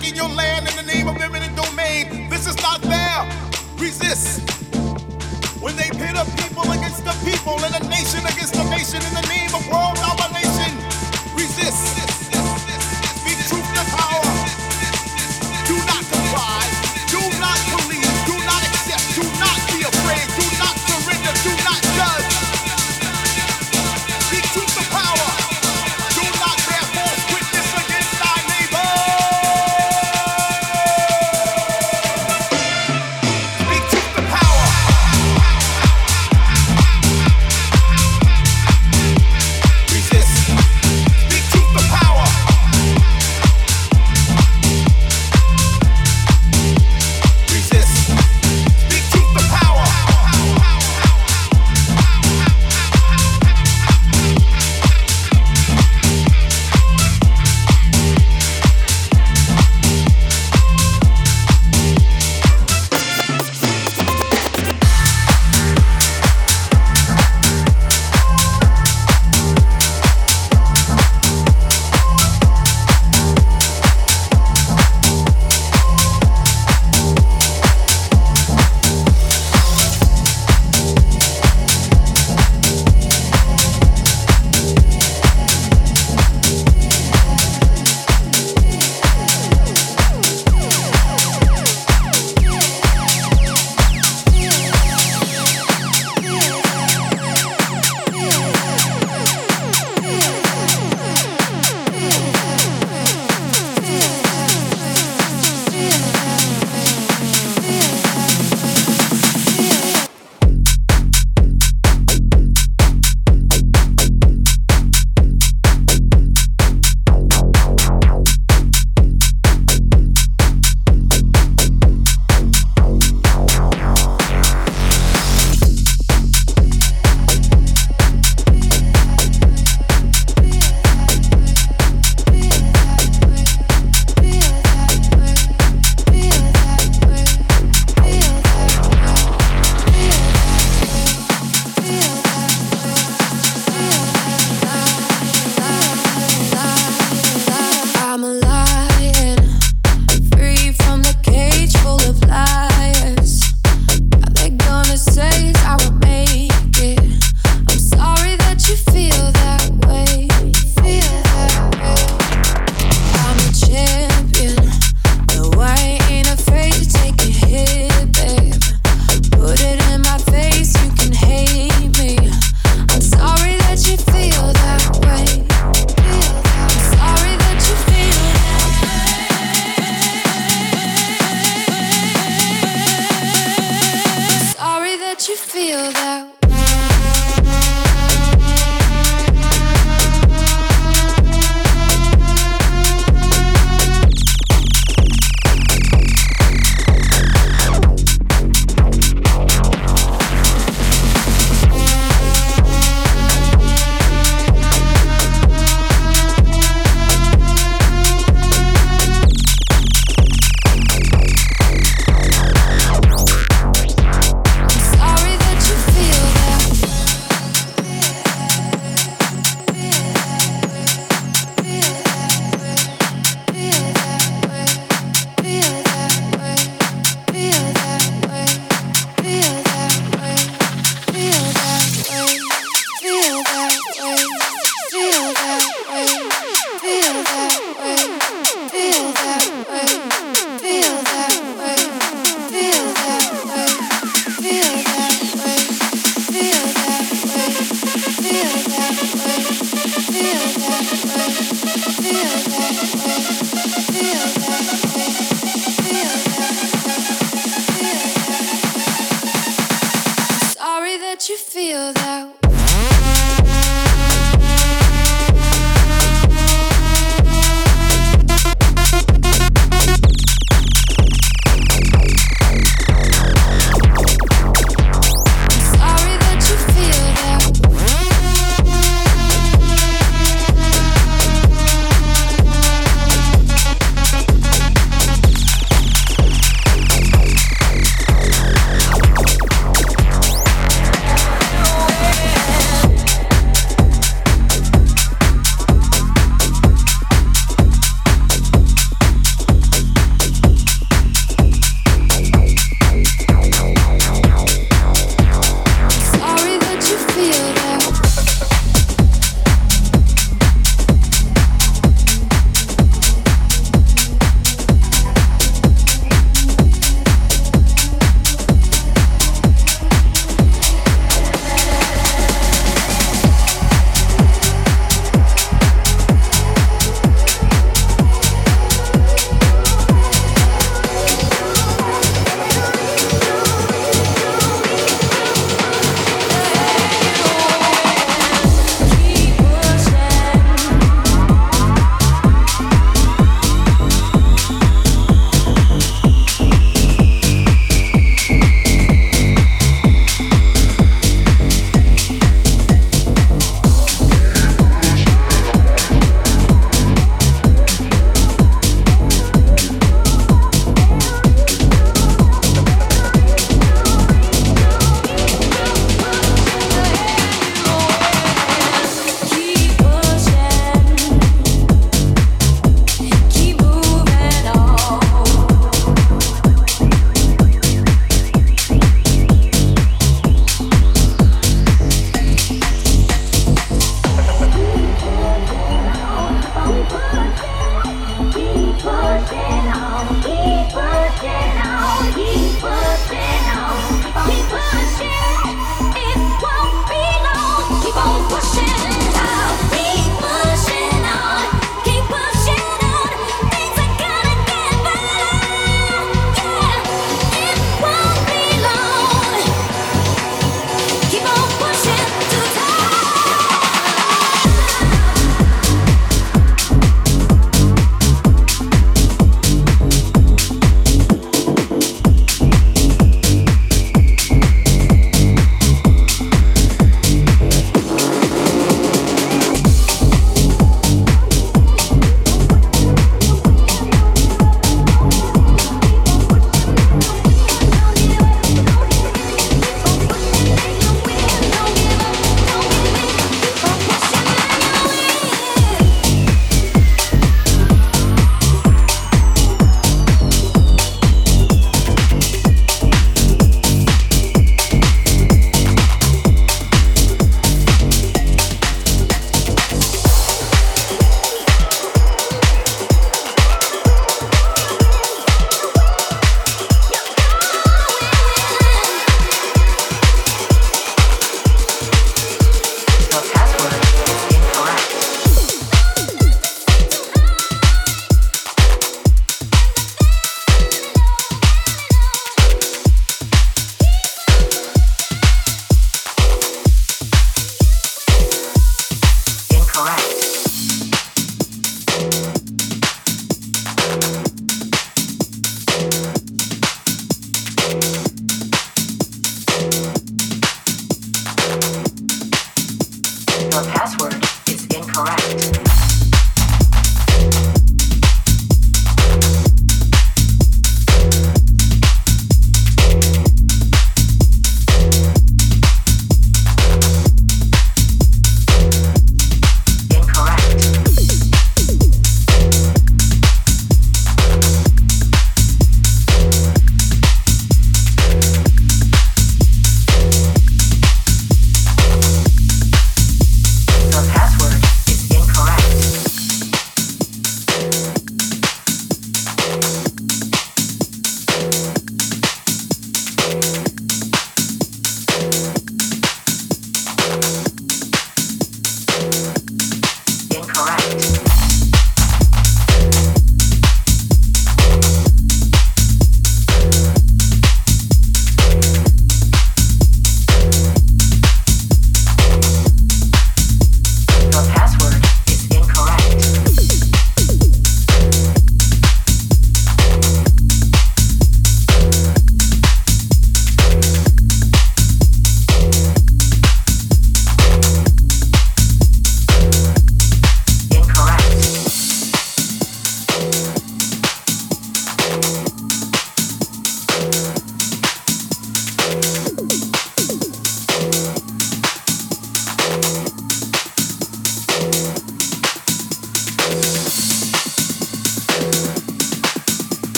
taking your land in the name of eminent domain, this is not fair. Resist. When they pit a people against the people and a nation against a nation in the name of world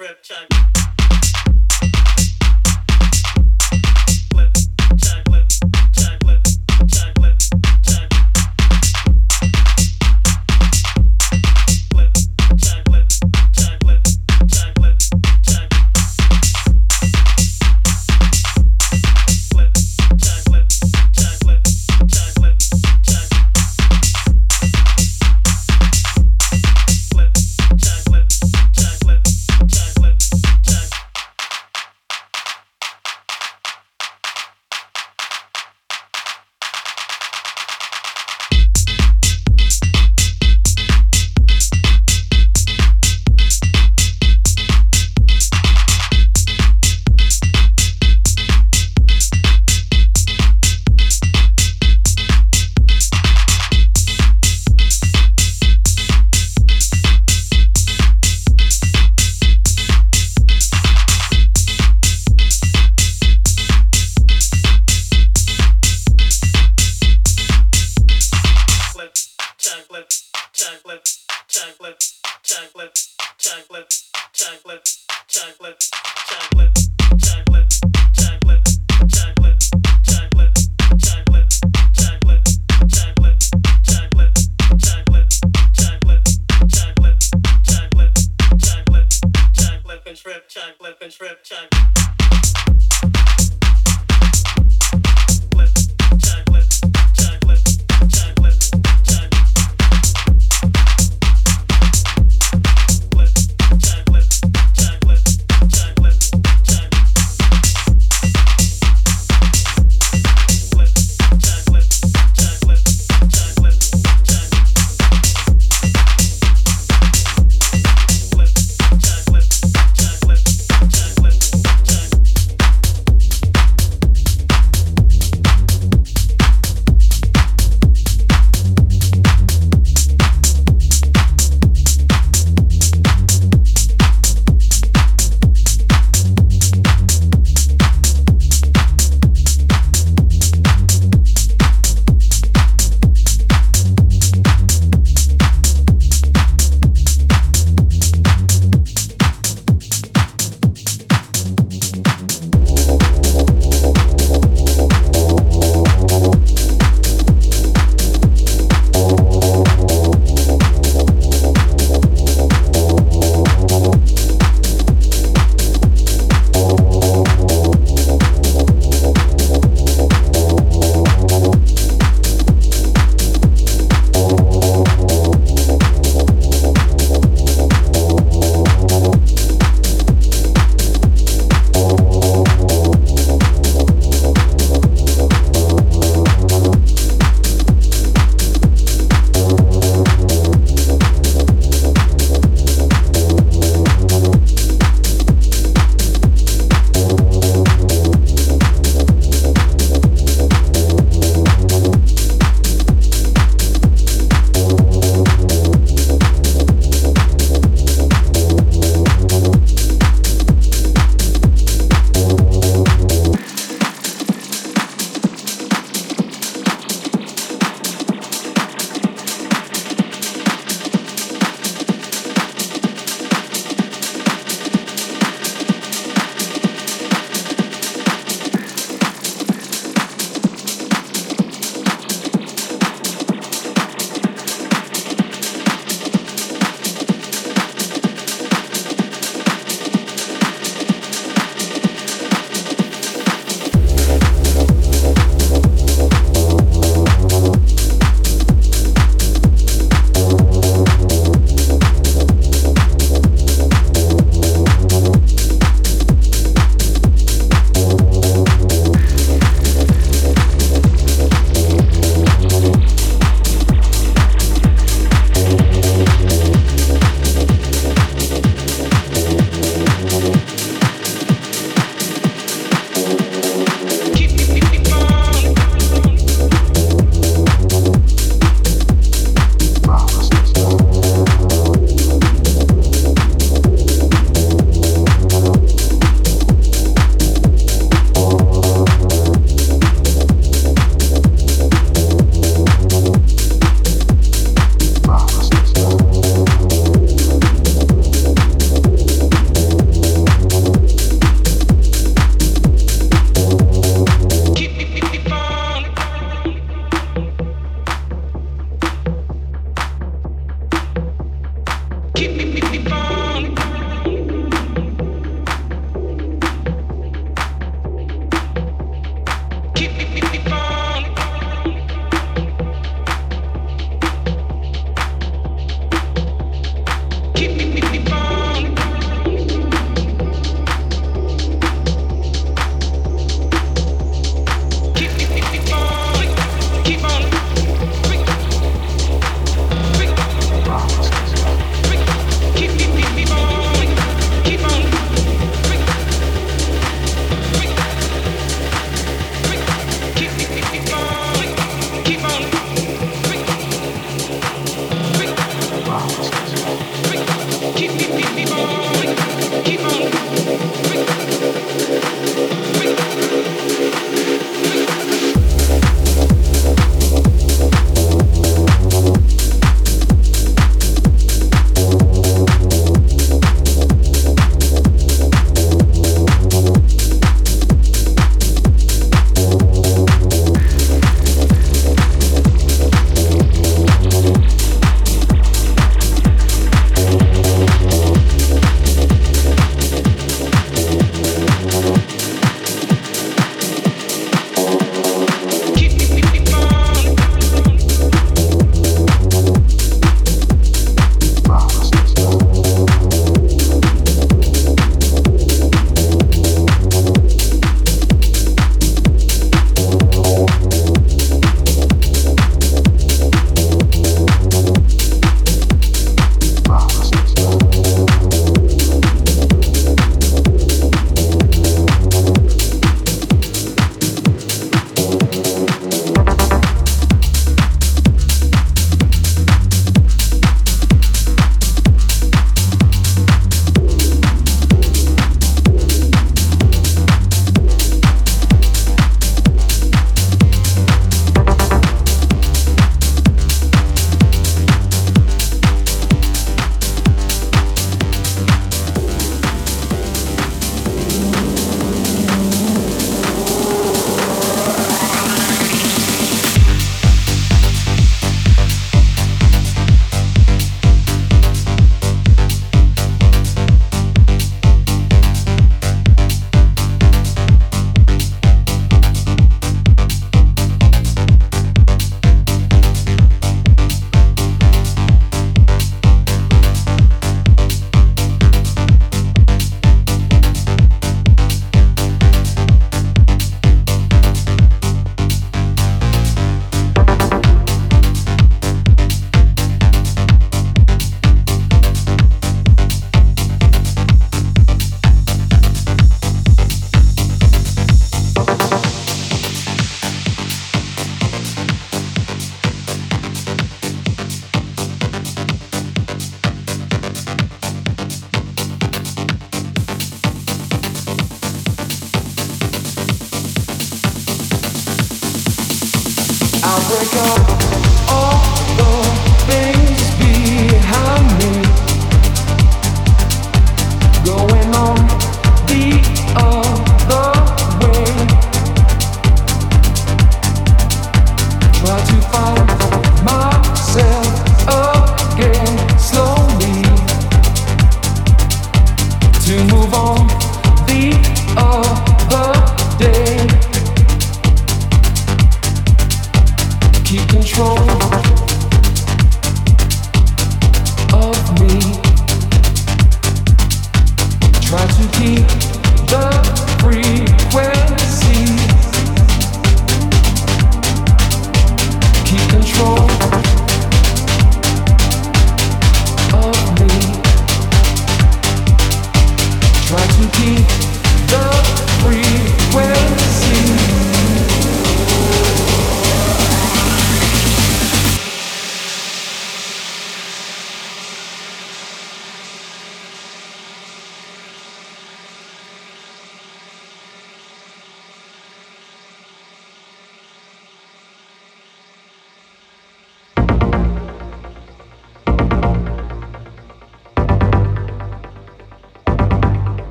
throat Chuck. Uh,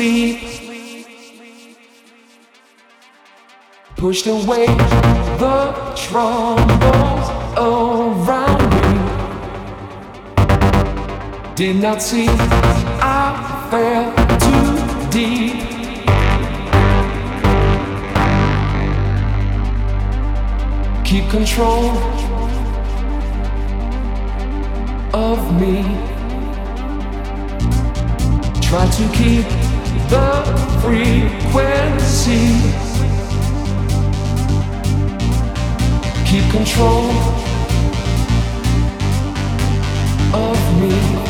sleep. Pushed away the troubles around me. Did not see I fell too deep. keep control of me. Try to keep the frequency. Keep control of me.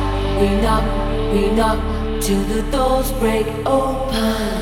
we knock, we knock till the doors break open.